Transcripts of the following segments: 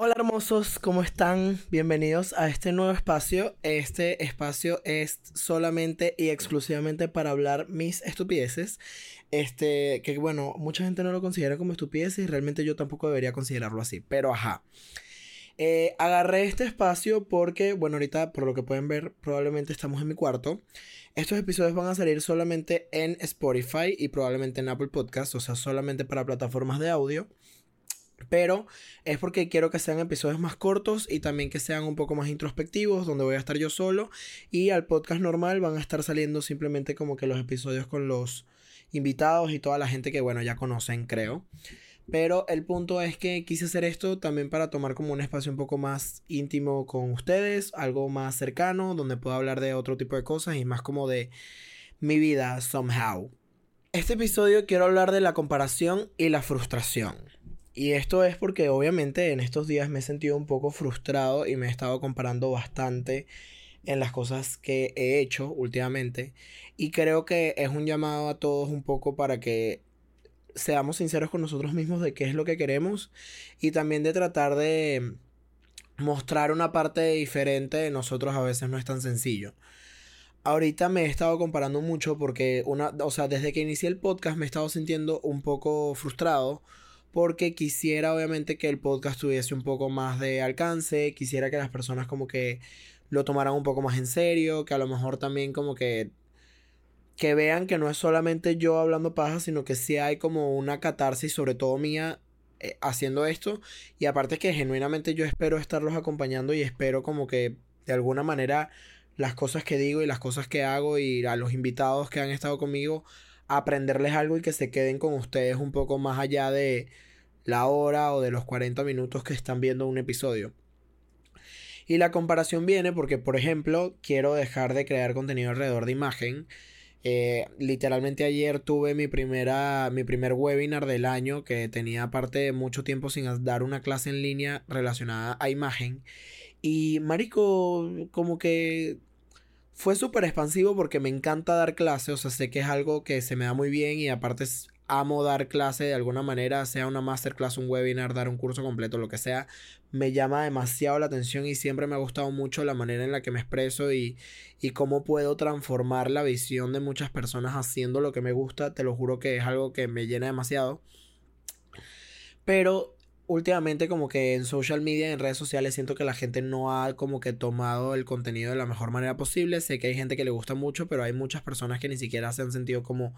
Hola hermosos, ¿cómo están? Bienvenidos a este nuevo espacio. Este espacio es solamente y exclusivamente para hablar mis estupideces. Este, que bueno, mucha gente no lo considera como estupideces y realmente yo tampoco debería considerarlo así. Pero ajá. Eh, agarré este espacio porque, bueno, ahorita por lo que pueden ver, probablemente estamos en mi cuarto. Estos episodios van a salir solamente en Spotify y probablemente en Apple Podcasts, o sea, solamente para plataformas de audio. Pero es porque quiero que sean episodios más cortos y también que sean un poco más introspectivos, donde voy a estar yo solo. Y al podcast normal van a estar saliendo simplemente como que los episodios con los invitados y toda la gente que, bueno, ya conocen, creo. Pero el punto es que quise hacer esto también para tomar como un espacio un poco más íntimo con ustedes, algo más cercano, donde pueda hablar de otro tipo de cosas y más como de mi vida somehow. Este episodio quiero hablar de la comparación y la frustración. Y esto es porque obviamente en estos días me he sentido un poco frustrado y me he estado comparando bastante en las cosas que he hecho últimamente. Y creo que es un llamado a todos un poco para que seamos sinceros con nosotros mismos de qué es lo que queremos y también de tratar de mostrar una parte diferente de nosotros a veces no es tan sencillo. Ahorita me he estado comparando mucho porque una, o sea, desde que inicié el podcast me he estado sintiendo un poco frustrado porque quisiera obviamente que el podcast tuviese un poco más de alcance, quisiera que las personas como que lo tomaran un poco más en serio, que a lo mejor también como que que vean que no es solamente yo hablando paja, sino que sí hay como una catarsis, sobre todo mía, eh, haciendo esto. Y aparte que genuinamente yo espero estarlos acompañando y espero como que de alguna manera las cosas que digo y las cosas que hago y a los invitados que han estado conmigo, aprenderles algo y que se queden con ustedes un poco más allá de la hora o de los 40 minutos que están viendo un episodio. Y la comparación viene porque, por ejemplo, quiero dejar de crear contenido alrededor de imagen. Eh, literalmente ayer tuve mi primera mi primer webinar del año que tenía aparte mucho tiempo sin dar una clase en línea relacionada a imagen y marico como que fue súper expansivo porque me encanta dar clases, o sea, sé que es algo que se me da muy bien y aparte amo dar clase de alguna manera, sea una masterclass, un webinar, dar un curso completo, lo que sea, me llama demasiado la atención y siempre me ha gustado mucho la manera en la que me expreso y, y cómo puedo transformar la visión de muchas personas haciendo lo que me gusta, te lo juro que es algo que me llena demasiado. Pero últimamente como que en social media, en redes sociales, siento que la gente no ha como que tomado el contenido de la mejor manera posible. Sé que hay gente que le gusta mucho, pero hay muchas personas que ni siquiera se han sentido como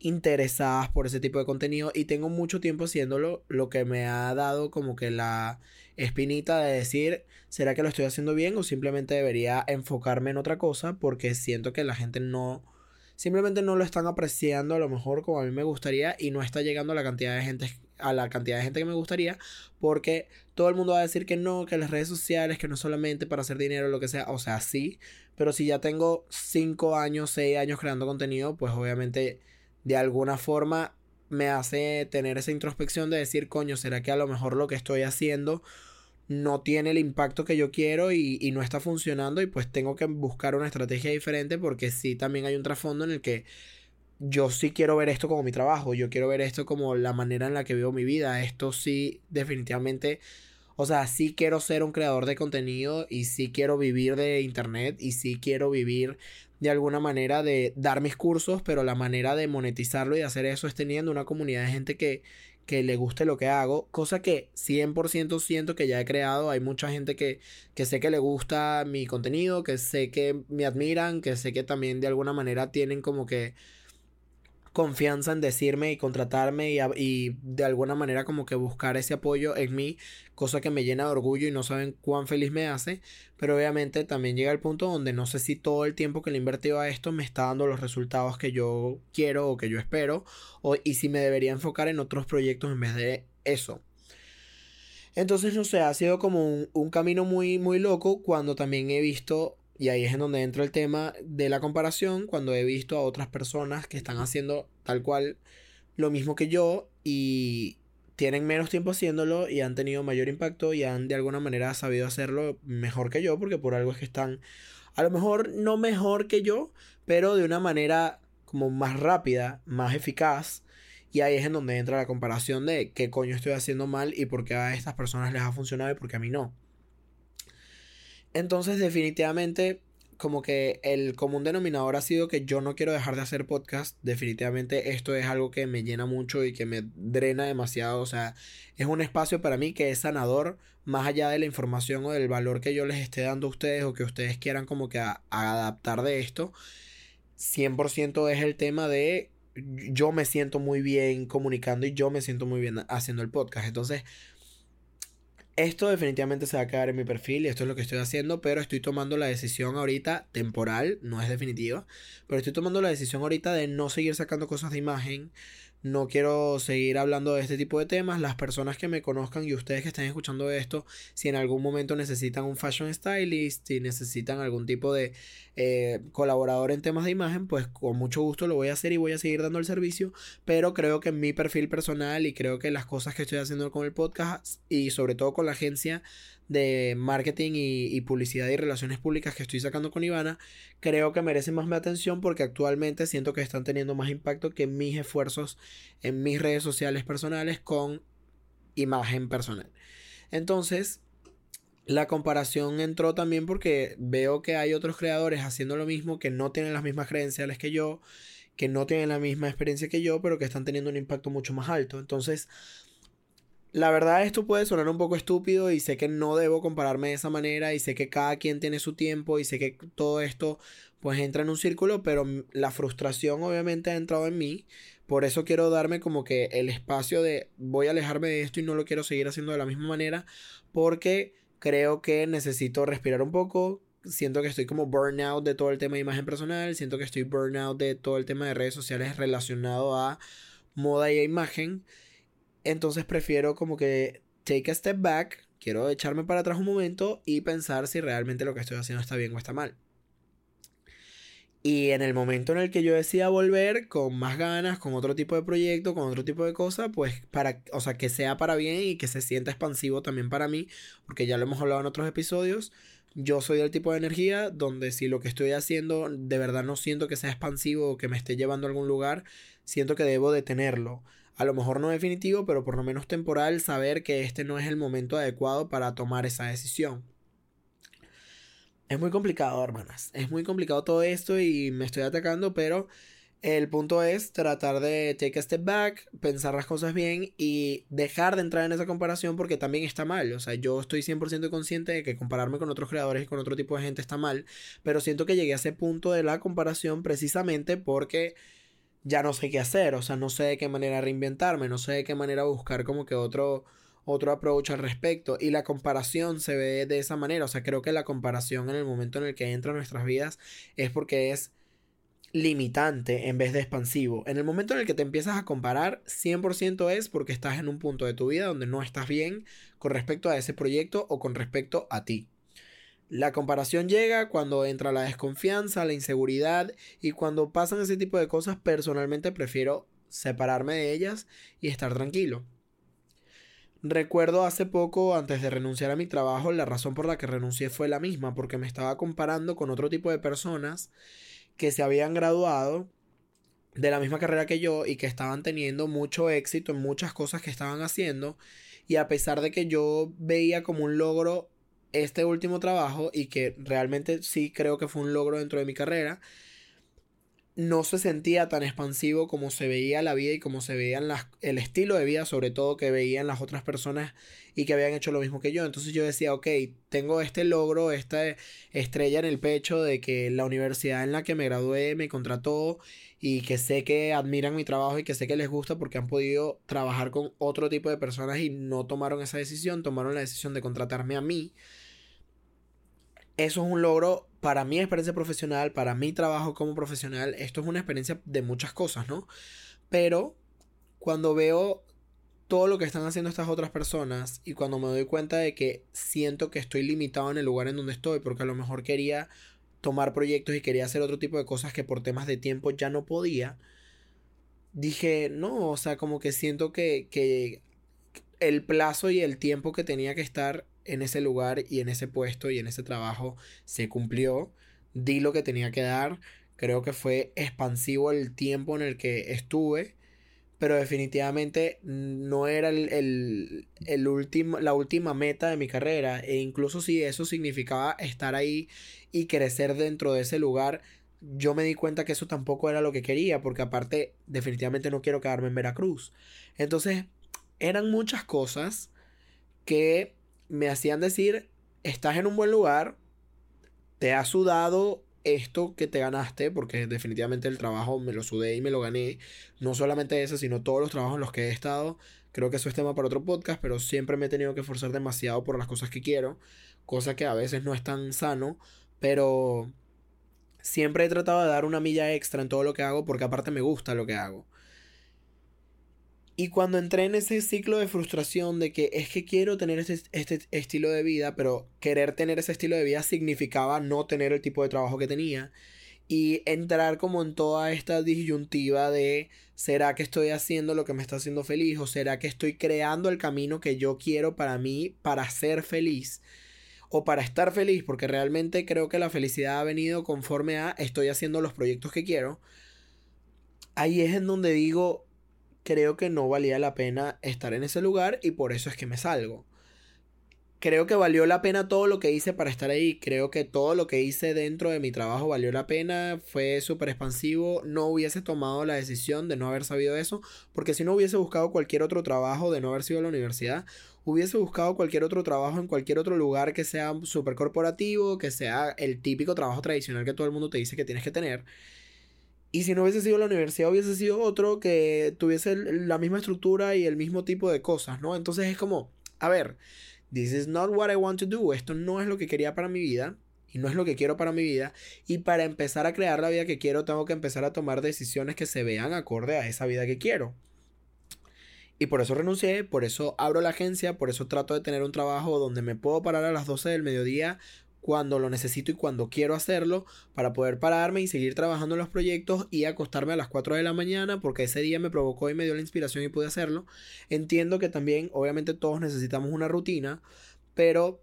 interesadas por ese tipo de contenido. Y tengo mucho tiempo haciéndolo, lo que me ha dado como que la espinita de decir, ¿será que lo estoy haciendo bien o simplemente debería enfocarme en otra cosa? Porque siento que la gente no simplemente no lo están apreciando a lo mejor como a mí me gustaría y no está llegando la cantidad de gente a la cantidad de gente que me gustaría porque todo el mundo va a decir que no, que las redes sociales, que no solamente para hacer dinero, lo que sea, o sea, sí, pero si ya tengo 5 años, 6 años creando contenido, pues obviamente de alguna forma me hace tener esa introspección de decir, coño, ¿será que a lo mejor lo que estoy haciendo no tiene el impacto que yo quiero y, no está funcionando y pues tengo que buscar una estrategia diferente porque sí también hay un trasfondo en el que yo sí quiero ver esto como mi trabajo, yo quiero ver esto como la manera en la que veo mi vida, esto sí definitivamente, o sea, sí quiero ser un creador de contenido y sí quiero vivir de internet y sí quiero vivir de alguna manera de dar mis cursos, pero la manera de monetizarlo y hacer eso es teniendo una comunidad de gente que, que le guste lo que hago, cosa que 100% siento que ya he creado. Hay mucha gente que, que sé que le gusta mi contenido, que sé que me admiran, que sé que también de alguna manera tienen como que confianza en decirme y contratarme y, de alguna manera como que buscar ese apoyo en mí, cosa que me llena de orgullo y no saben cuán feliz me hace, pero obviamente también llega el punto donde no sé si todo el tiempo que le he invertido a esto me está dando los resultados que yo quiero o que yo espero, o, y si me debería enfocar en otros proyectos en vez de eso. Entonces, no sé, ha sido como un, un camino muy, muy loco cuando también he visto y ahí es en donde entra el tema de la comparación, cuando he visto a otras personas que están haciendo tal cual lo mismo que yo y tienen menos tiempo haciéndolo y han tenido mayor impacto y han de alguna manera sabido hacerlo mejor que yo, porque por algo es que están a lo mejor no mejor que yo, pero de una manera como más rápida, más eficaz Y ahí es en donde entra la comparación de qué coño estoy haciendo mal y por qué a estas personas les ha funcionado y por qué a mí no. Entonces definitivamente como que el común denominador ha sido que yo no quiero dejar de hacer podcast. Definitivamente esto es algo que me llena mucho y que me drena demasiado. O sea, es un espacio para mí que es sanador, más allá de la información o del valor que yo les esté dando a ustedes o que ustedes quieran como que adaptar de esto. 100% es el tema de yo me siento muy bien comunicando y yo me siento muy bien haciendo el podcast. Entonces, esto definitivamente se va a quedar en mi perfil y esto es lo que estoy haciendo, pero estoy tomando la decisión ahorita temporal, no es definitiva, pero estoy tomando la decisión ahorita de no seguir sacando cosas de imagen, no quiero seguir hablando de este tipo de temas. Las personas que me conozcan y ustedes que estén escuchando esto, si en algún momento necesitan un fashion stylist, si necesitan algún tipo de eh, colaborador en temas de imagen, pues con mucho gusto lo voy a hacer y voy a seguir dando el servicio. Pero creo que mi perfil personal y creo que las cosas que estoy haciendo con el podcast y sobre todo con la agencia de marketing y, publicidad y relaciones públicas que estoy sacando con Ivana, creo que merecen más mi atención porque actualmente siento que están teniendo más impacto que mis esfuerzos en mis redes sociales personales con imagen personal. Entonces, la comparación entró también porque veo que hay otros creadores haciendo lo mismo que no tienen las mismas credenciales que yo, que no tienen la misma experiencia que yo, pero que están teniendo un impacto mucho más alto. Entonces, la verdad esto puede sonar un poco estúpido y sé que no debo compararme de esa manera y sé que cada quien tiene su tiempo y sé que todo esto pues entra en un círculo, pero la frustración obviamente ha entrado en mí. Por eso quiero darme como que el espacio de voy a alejarme de esto y no lo quiero seguir haciendo de la misma manera porque creo que necesito respirar un poco. Siento que estoy como burnout de todo el tema de imagen personal, siento que estoy burnout de todo el tema de redes sociales relacionado a moda y imagen. Entonces prefiero como que take a step back, quiero echarme para atrás un momento y pensar si realmente lo que estoy haciendo está bien o está mal. Y en el momento en el que yo decida volver con más ganas, con otro tipo de proyecto, con otro tipo de cosa, pues para, o sea, que sea para bien y que se sienta expansivo también para mí, porque ya lo hemos hablado en otros episodios. Yo soy del tipo de energía donde si lo que estoy haciendo de verdad no siento que sea expansivo o que me esté llevando a algún lugar, siento que debo detenerlo a lo mejor no definitivo, pero por lo menos temporal, saber que este no es el momento adecuado para tomar esa decisión. Es muy complicado, hermanas. Es muy complicado todo esto y me estoy atacando, pero el punto es tratar de take a step back, pensar las cosas bien y dejar de entrar en esa comparación porque también está mal. O sea, yo estoy 100% consciente de que compararme con otros creadores y con otro tipo de gente está mal, pero siento que llegué a ese punto de la comparación precisamente porque ya no sé qué hacer, o sea, no sé de qué manera reinventarme, no sé de qué manera buscar como que otro, otro approach al respecto. Y la comparación se ve de esa manera, o sea, creo que la comparación en el momento en el que entra en nuestras vidas es porque es limitante en vez de expansivo. En el momento en el que te empiezas a comparar, 100% es porque estás en un punto de tu vida donde no estás bien con respecto a ese proyecto o con respecto a ti. La comparación llega cuando entra la desconfianza, la inseguridad y cuando pasan ese tipo de cosas personalmente prefiero separarme de ellas y estar tranquilo. Recuerdo hace poco, antes de renunciar a mi trabajo, la razón por la que renuncié fue la misma, porque me estaba comparando con otro tipo de personas que se habían graduado de la misma carrera que yo y que estaban teniendo mucho éxito en muchas cosas que estaban haciendo y a pesar de que yo veía como un logro este último trabajo y que realmente sí creo que fue un logro dentro de mi carrera, no se sentía tan expansivo como se veía la vida y como se veían las, el estilo de vida, sobre todo que veían las otras personas y que habían hecho lo mismo que yo. Entonces yo decía, ok, tengo este logro, esta estrella en el pecho de que la universidad en la que me gradué me contrató y que sé que admiran mi trabajo y que sé que les gusta porque han podido trabajar con otro tipo de personas y no tomaron esa decisión, tomaron la decisión de contratarme a mí eso es un logro para mi experiencia profesional, para mi trabajo como profesional. Esto es una experiencia de muchas cosas, ¿no? Pero cuando veo todo lo que están haciendo estas otras personas y cuando me doy cuenta de que siento que estoy limitado en el lugar en donde estoy porque a lo mejor quería tomar proyectos y quería hacer otro tipo de cosas que por temas de tiempo ya no podía, dije, no, o sea, como que siento que, que el plazo y el tiempo que tenía que estar en ese lugar y en ese puesto y en ese trabajo se cumplió. Di lo que tenía que dar. Creo que fue expansivo el tiempo en el que estuve. pero definitivamente no era el, el, último, la última meta de mi carrera. E incluso si eso significaba estar ahí y crecer dentro de ese lugar, yo me di cuenta que eso tampoco era lo que quería, porque aparte definitivamente no quiero quedarme en Veracruz. Entonces, eran muchas cosas que me hacían decir, estás en un buen lugar, te ha sudado esto que te ganaste, porque definitivamente el trabajo me lo sudé y me lo gané, no solamente ese, sino todos los trabajos en los que he estado, creo que eso es tema para otro podcast, pero siempre me he tenido que esforzar demasiado por las cosas que quiero, cosa que a veces no es tan sano, pero siempre he tratado de dar una milla extra en todo lo que hago, porque aparte me gusta lo que hago. Y cuando entré en ese ciclo de frustración de que es que quiero tener este, este, estilo de vida, pero querer tener ese estilo de vida significaba no tener el tipo de trabajo que tenía. Y entrar como en toda esta disyuntiva de ¿será que estoy haciendo lo que me está haciendo feliz? ¿O será que estoy creando el camino que yo quiero para mí, para ser feliz? O para estar feliz, porque realmente creo que la felicidad ha venido conforme a estoy haciendo los proyectos que quiero. Ahí es en donde digo, creo que no valía la pena estar en ese lugar y por eso es que me salgo. Creo que valió la pena todo lo que hice para estar ahí. Creo que todo lo que hice dentro de mi trabajo valió la pena. Fue súper expansivo. No hubiese tomado la decisión de no haber sabido eso. Porque si no hubiese buscado cualquier otro trabajo de no haber sido a la universidad, hubiese buscado cualquier otro trabajo en cualquier otro lugar que sea súper corporativo, que sea el típico trabajo tradicional que todo el mundo te dice que tienes que tener. Y si no hubiese sido la universidad, hubiese sido otro que tuviese la misma estructura y el mismo tipo de cosas, ¿no? Entonces es como, a ver, this is not what I want to do. Esto no es lo que quería para mi vida y no es lo que quiero para mi vida. Y para empezar a crear la vida que quiero, tengo que empezar a tomar decisiones que se vean acorde a esa vida que quiero. Y por eso renuncié, por eso abro la agencia, por eso trato de tener un trabajo donde me puedo parar a las 12 del mediodía cuando lo necesito y cuando quiero hacerlo para poder pararme y seguir trabajando en los proyectos y acostarme a las 4 de la mañana porque ese día me provocó y me dio la inspiración y pude hacerlo. Entiendo que también obviamente todos necesitamos una rutina, pero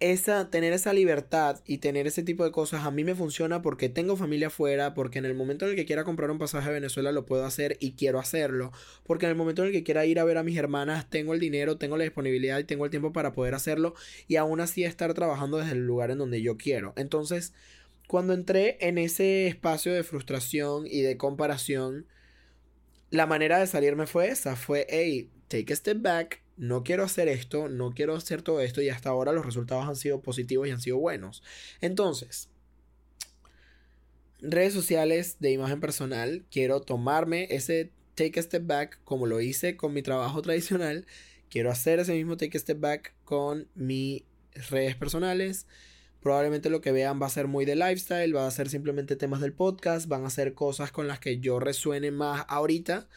esa, tener esa libertad y tener ese tipo de cosas a mí me funciona porque tengo familia afuera, porque en el momento en el que quiera comprar un pasaje a Venezuela lo puedo hacer y quiero hacerlo, porque en el momento en el que quiera ir a ver a mis hermanas tengo el dinero, tengo la disponibilidad y tengo el tiempo para poder hacerlo y aún así estar trabajando desde el lugar en donde yo quiero. Entonces, cuando entré en ese espacio de frustración y de comparación, la manera de salirme fue esa, fue, hey, take a step back, no quiero hacer esto, no quiero hacer todo esto y hasta ahora los resultados han sido positivos y han sido buenos. Entonces, redes sociales de imagen personal, quiero tomarme ese take a step back como lo hice con mi trabajo tradicional, quiero hacer ese mismo take a step back con mis redes personales. Probablemente lo que vean va a ser muy de lifestyle, va a ser simplemente temas del podcast, van a ser cosas con las que yo resuene más ahorita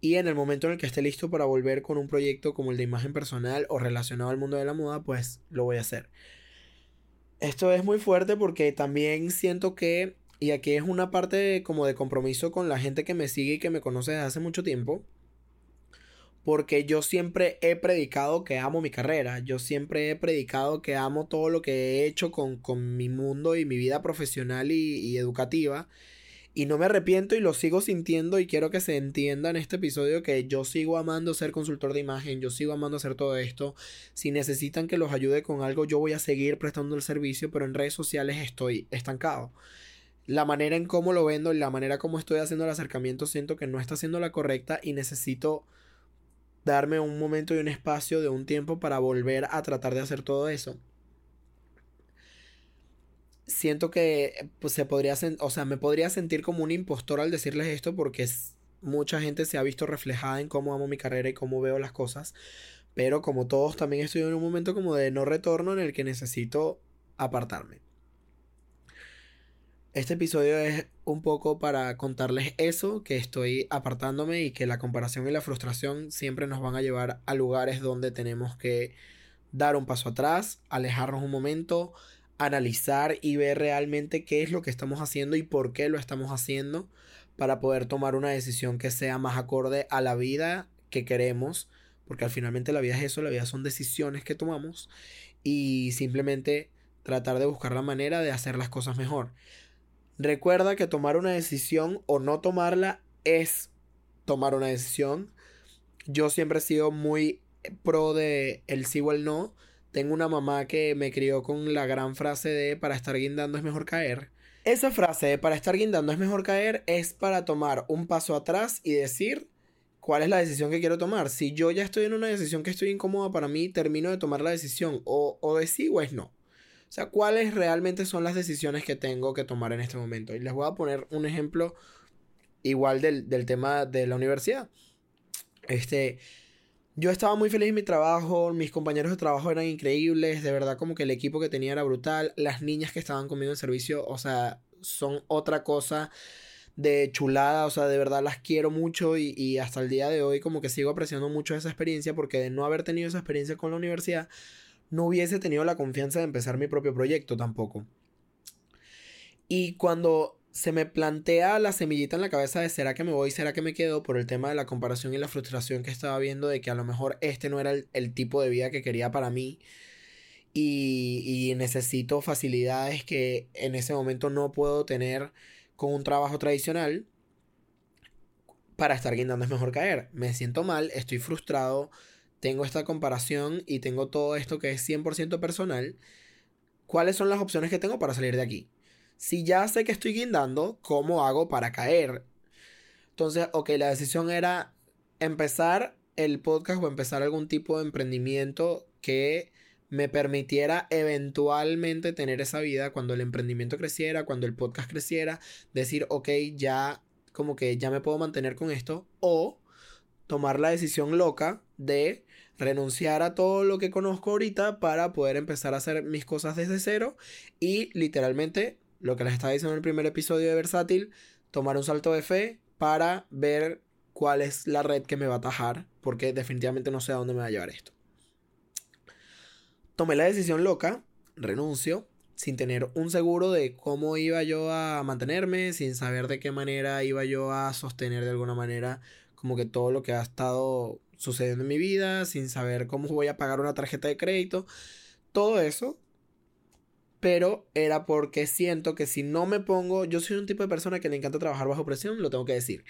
y en el momento en el que esté listo para volver con un proyecto como el de imagen personal o relacionado al mundo de la moda, pues lo voy a hacer. Esto es muy fuerte porque también siento que, y aquí es una parte como de compromiso con la gente que me sigue y que me conoce desde hace mucho tiempo, porque yo siempre he predicado que amo mi carrera, yo siempre he predicado que amo todo lo que he hecho con, mi mundo y mi vida profesional y educativa. Y no me arrepiento y lo sigo sintiendo y quiero que se entienda en este episodio que yo sigo amando ser consultor de imagen, yo sigo amando hacer todo esto. Si necesitan que los ayude con algo, yo voy a seguir prestando el servicio, pero en redes sociales estoy estancado. La manera en cómo lo vendo y la manera como estoy haciendo el acercamiento siento que no está siendo la correcta y necesito darme un momento y un espacio de un tiempo para volver a tratar de hacer todo eso siento que pues, se podría, o sea, me podría sentir como un impostor al decirles esto porque mucha gente se ha visto reflejada en cómo amo mi carrera y cómo veo las cosas, pero como todos también estoy en un momento como de no retorno en el que necesito apartarme. Este episodio es un poco para contarles eso, que estoy apartándome y que la comparación y la frustración siempre nos van a llevar a lugares donde tenemos que dar un paso atrás, alejarnos un momento, analizar y ver realmente qué es lo que estamos haciendo y por qué lo estamos haciendo para poder tomar una decisión que sea más acorde a la vida que queremos, porque al finalmente la vida es eso, la vida son decisiones que tomamos y simplemente tratar de buscar la manera de hacer las cosas mejor. Recuerda que tomar una decisión o no tomarla es tomar una decisión. Yo siempre he sido muy pro de el sí o el no. Tengo una mamá que me crió con la gran frase de para estar guindando es mejor caer. Esa frase de para estar guindando es mejor caer es para tomar un paso atrás y decir cuál es la decisión que quiero tomar. Si yo ya estoy en una decisión que estoy incómoda para mí, termino de tomar la decisión o, o de sí o es no. O sea, cuáles realmente son las decisiones que tengo que tomar en este momento. Y les voy a poner un ejemplo igual del, del tema de la universidad. Este, yo estaba muy feliz en mi trabajo, mis compañeros de trabajo eran increíbles, de verdad como que el equipo que tenía era brutal, las niñas que estaban conmigo en servicio, o sea, son otra cosa de chulada, o sea, de verdad las quiero mucho y, hasta el día de hoy como que sigo apreciando mucho esa experiencia porque de no haber tenido esa experiencia con la universidad, no hubiese tenido la confianza de empezar mi propio proyecto tampoco. Y cuando se me plantea la semillita en la cabeza de será que me voy, será que me quedo por el tema de la comparación y la frustración que estaba viendo de que a lo mejor este no era el, tipo de vida que quería para mí y, y, necesito facilidades que en ese momento no puedo tener con un trabajo tradicional para estar guindando es mejor caer. Me siento mal, estoy frustrado, tengo esta comparación y tengo todo esto que es 100% personal. ¿Cuáles son las opciones que tengo para salir de aquí? Si ya sé que estoy guindando, ¿cómo hago para caer? Entonces, ok, la decisión era empezar el podcast o empezar algún tipo de emprendimiento que me permitiera eventualmente tener esa vida cuando el emprendimiento creciera, cuando el podcast creciera, decir, ok, ya como que ya me puedo mantener con esto, o tomar la decisión loca de renunciar a todo lo que conozco ahorita para poder empezar a hacer mis cosas desde cero y literalmente lo que les estaba diciendo en el primer episodio de Versátil, tomar un salto de fe para ver cuál es la red que me va a atajar, porque definitivamente no sé a dónde me va a llevar esto. Tomé la decisión loca, renuncio, sin tener un seguro de cómo iba yo a mantenerme, sin saber de qué manera iba yo a sostener de alguna manera como que todo lo que ha estado sucediendo en mi vida, sin saber cómo voy a pagar una tarjeta de crédito, todo eso. Pero era porque siento que si no me pongo, yo soy un tipo de persona que le encanta trabajar bajo presión, lo tengo que decir.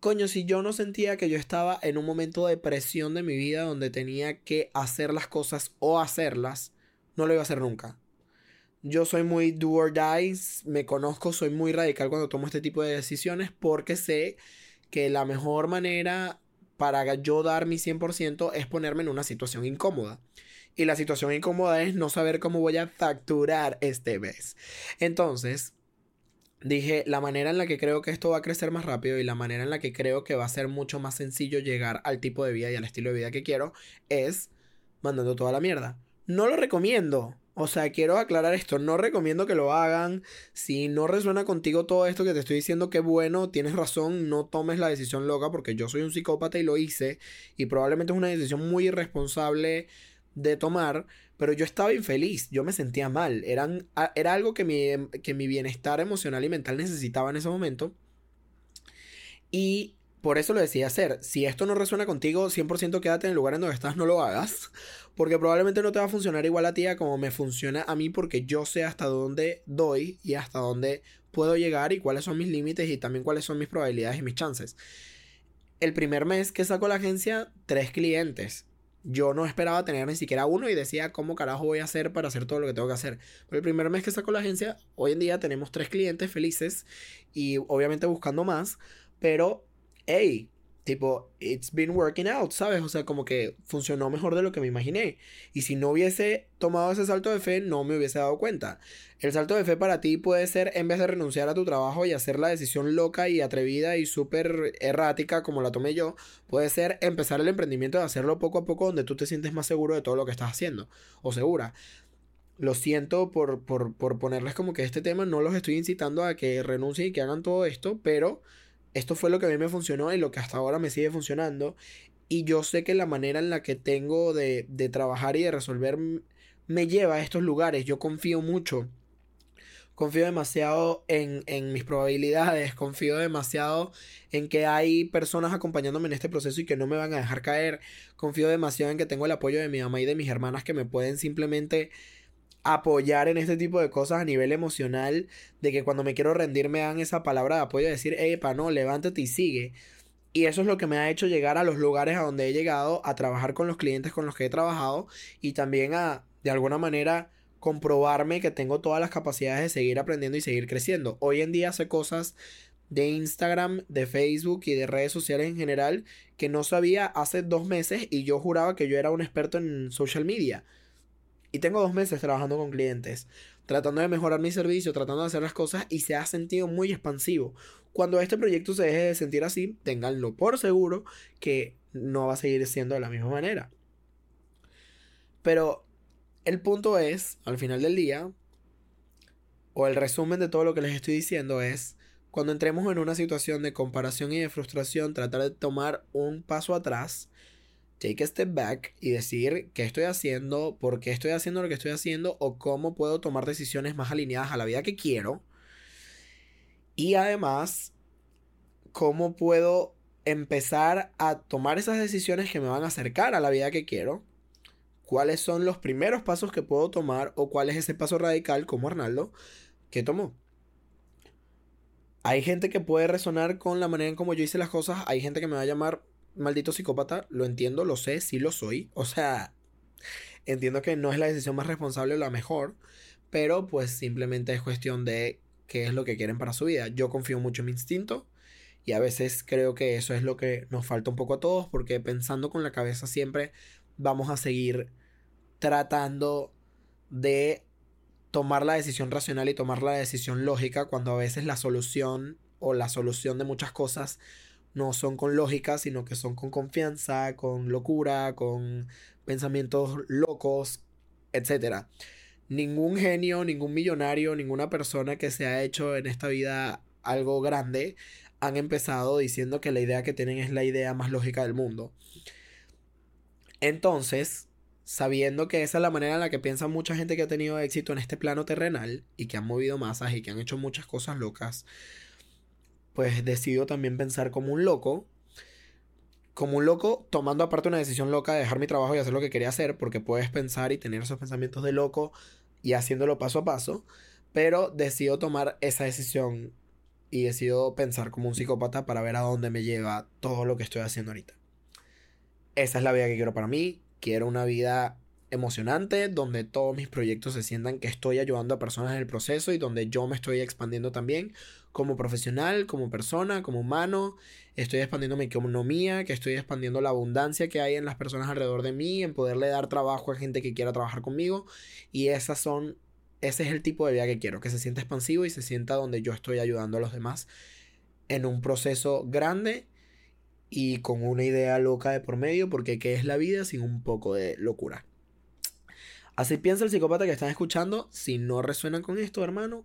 Coño, si yo no sentía que yo estaba en un momento de presión de mi vida donde tenía que hacer las cosas o hacerlas, no lo iba a hacer nunca. Yo soy muy do or die, me conozco, soy muy radical cuando tomo este tipo de decisiones porque sé que la mejor manera para yo dar mi 100% es ponerme en una situación incómoda. Y la situación incómoda es no saber cómo voy a facturar este mes. Entonces, dije, la manera en la que creo que esto va a crecer más rápido y la manera en la que creo que va a ser mucho más sencillo llegar al tipo de vida y al estilo de vida que quiero es mandando toda la mierda. No lo recomiendo. O sea, quiero aclarar esto, no recomiendo que lo hagan. Si no resuena contigo todo esto que te estoy diciendo, que bueno, tienes razón, no tomes la decisión loca porque yo soy un psicópata y lo hice. Y probablemente es una decisión muy irresponsable de tomar, pero yo estaba infeliz, yo me sentía mal. Eran, era algo que mi, que mi bienestar emocional y mental necesitaba en ese momento. Y por eso lo decía hacer. Si esto no resuena contigo, 100% quédate en el lugar en donde estás, no lo hagas. Porque probablemente no te va a funcionar igual a ti como me funciona a mí porque yo sé hasta dónde doy y hasta dónde puedo llegar y cuáles son mis límites y también cuáles son mis probabilidades y mis chances. El primer mes que saco la agencia, tres clientes. Yo no esperaba tener ni siquiera uno y decía cómo carajo voy a hacer para hacer todo lo que tengo que hacer. El primer mes que saco la agencia, hoy en día tenemos tres clientes felices y obviamente buscando más, pero hey, tipo, it's been working out, ¿sabes? O sea, como que funcionó mejor de lo que me imaginé. Y si no hubiese tomado ese salto de fe, no me hubiese dado cuenta. El salto de fe para ti puede ser, en vez de renunciar a tu trabajo y hacer la decisión loca y atrevida y súper errática como la tomé yo, puede ser empezar el emprendimiento de hacerlo poco a poco donde tú te sientes más seguro de todo lo que estás haciendo. O segura. Lo siento por, por, por ponerles como que este tema no los estoy incitando a que renuncien y que hagan todo esto, pero esto fue lo que a mí me funcionó y lo que hasta ahora me sigue funcionando. Y yo sé que la manera en la que tengo de, de trabajar y de resolver me lleva a estos lugares. Yo confío mucho. Confío demasiado en, en, mis probabilidades, confío demasiado en que hay personas acompañándome en este proceso y que no me van a dejar caer. Confío demasiado en que tengo el apoyo de mi mamá y de mis hermanas que me pueden simplemente apoyar en este tipo de cosas a nivel emocional, de que cuando me quiero rendir me dan esa palabra de apoyo, de decir, pa no, levántate y sigue. Y eso es lo que me ha hecho llegar a los lugares a donde he llegado, a trabajar con los clientes con los que he trabajado y también a, de alguna manera, comprobarme que tengo todas las capacidades de seguir aprendiendo y seguir creciendo. Hoy en día sé cosas de Instagram, de Facebook y de redes sociales en general que no sabía hace dos meses y yo juraba que yo era un experto en social media. Y tengo dos meses trabajando con clientes, tratando de mejorar mi servicio, tratando de hacer las cosas y se ha sentido muy expansivo. Cuando este proyecto se deje de sentir así, ténganlo por seguro que no va a seguir siendo de la misma manera. Pero el punto es, al final del día, o el resumen de todo lo que les estoy diciendo es, cuando entremos en una situación de comparación y de frustración, tratar de tomar un paso atrás, take a step back y decir qué estoy haciendo, por qué estoy haciendo lo que estoy haciendo o cómo puedo tomar decisiones más alineadas a la vida que quiero. Y además, cómo puedo empezar a tomar esas decisiones que me van a acercar a la vida que quiero. ¿Cuáles son los primeros pasos que puedo tomar o cuál es ese paso radical como Arnaldo que tomó? Hay gente que puede resonar con la manera en cómo yo hice las cosas. Hay gente que me va a llamar maldito psicópata. Lo entiendo, lo sé, sí lo soy. O sea, entiendo que no es la decisión más responsable o la mejor. Pero pues simplemente es cuestión de qué es lo que quieren para su vida. Yo confío mucho en mi instinto. Y a veces creo que eso es lo que nos falta un poco a todos. Porque pensando con la cabeza siempre vamos a seguir tratando de tomar la decisión racional y tomar la decisión lógica cuando a veces la solución o la solución de muchas cosas no son con lógica, sino que son con confianza, con locura, con pensamientos locos, etc. Ningún genio, ningún millonario, ninguna persona que se ha hecho en esta vida algo grande han empezado diciendo que la idea que tienen es la idea más lógica del mundo. Entonces, sabiendo que esa es la manera en la que piensa mucha gente que ha tenido éxito en este plano terrenal y que han movido masas y que han hecho muchas cosas locas, pues decido también pensar como un loco, como un loco tomando aparte una decisión loca de dejar mi trabajo y hacer lo que quería hacer, porque puedes pensar y tener esos pensamientos de loco y haciéndolo paso a paso, pero decido tomar esa decisión y decido pensar como un psicópata para ver a dónde me lleva todo lo que estoy haciendo ahorita. Esa es la vida que quiero para mí, Quiero una vida emocionante, donde todos mis proyectos se sientan que estoy ayudando a personas en el proceso y donde yo me estoy expandiendo también como profesional, como persona, como humano. Estoy expandiendo mi economía, que estoy expandiendo la abundancia que hay en las personas alrededor de mí, en poderle dar trabajo a gente que quiera trabajar conmigo. Y esas son, ese es el tipo de vida que quiero, que se sienta expansivo y se sienta donde yo estoy ayudando a los demás en un proceso grande y con una idea loca de por medio, porque ¿qué es la vida sin un poco de locura? Así piensa el psicópata que están escuchando. Si no resuenan con esto, hermano,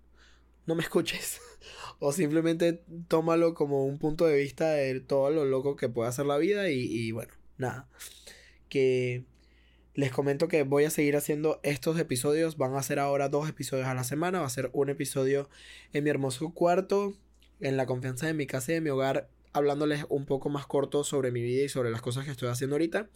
no me escuches. o simplemente tómalo como un punto de vista de todo lo loco que puede hacer la vida. Y, y bueno, nada. Que les comento que voy a seguir haciendo estos episodios. Van a ser ahora dos episodios a la semana. Va a ser un episodio en mi hermoso cuarto. En la confianza de mi casa y de mi hogar hablándoles un poco más corto sobre mi vida y sobre las cosas que estoy haciendo ahorita.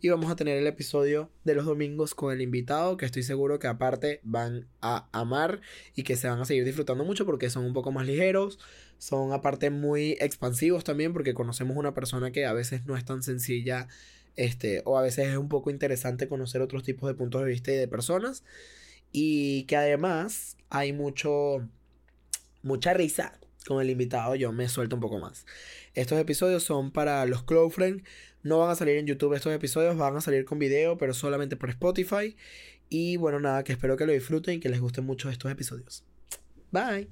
Y vamos a tener el episodio de los domingos con el invitado, que estoy seguro que aparte van a amar y que se van a seguir disfrutando mucho porque son un poco más ligeros, son aparte muy expansivos también porque conocemos una persona que a veces no es tan sencilla. Este, o a veces es un poco interesante conocer otros tipos de puntos de vista y de personas. Y que además hay mucho, mucha risa con el invitado yo me suelto un poco más. Estos episodios son para los Cloud Friends. No van a salir en YouTube estos episodios, van a salir con video, pero solamente por Spotify. Y bueno, nada, que espero que lo disfruten y que les gusten mucho estos episodios. Bye.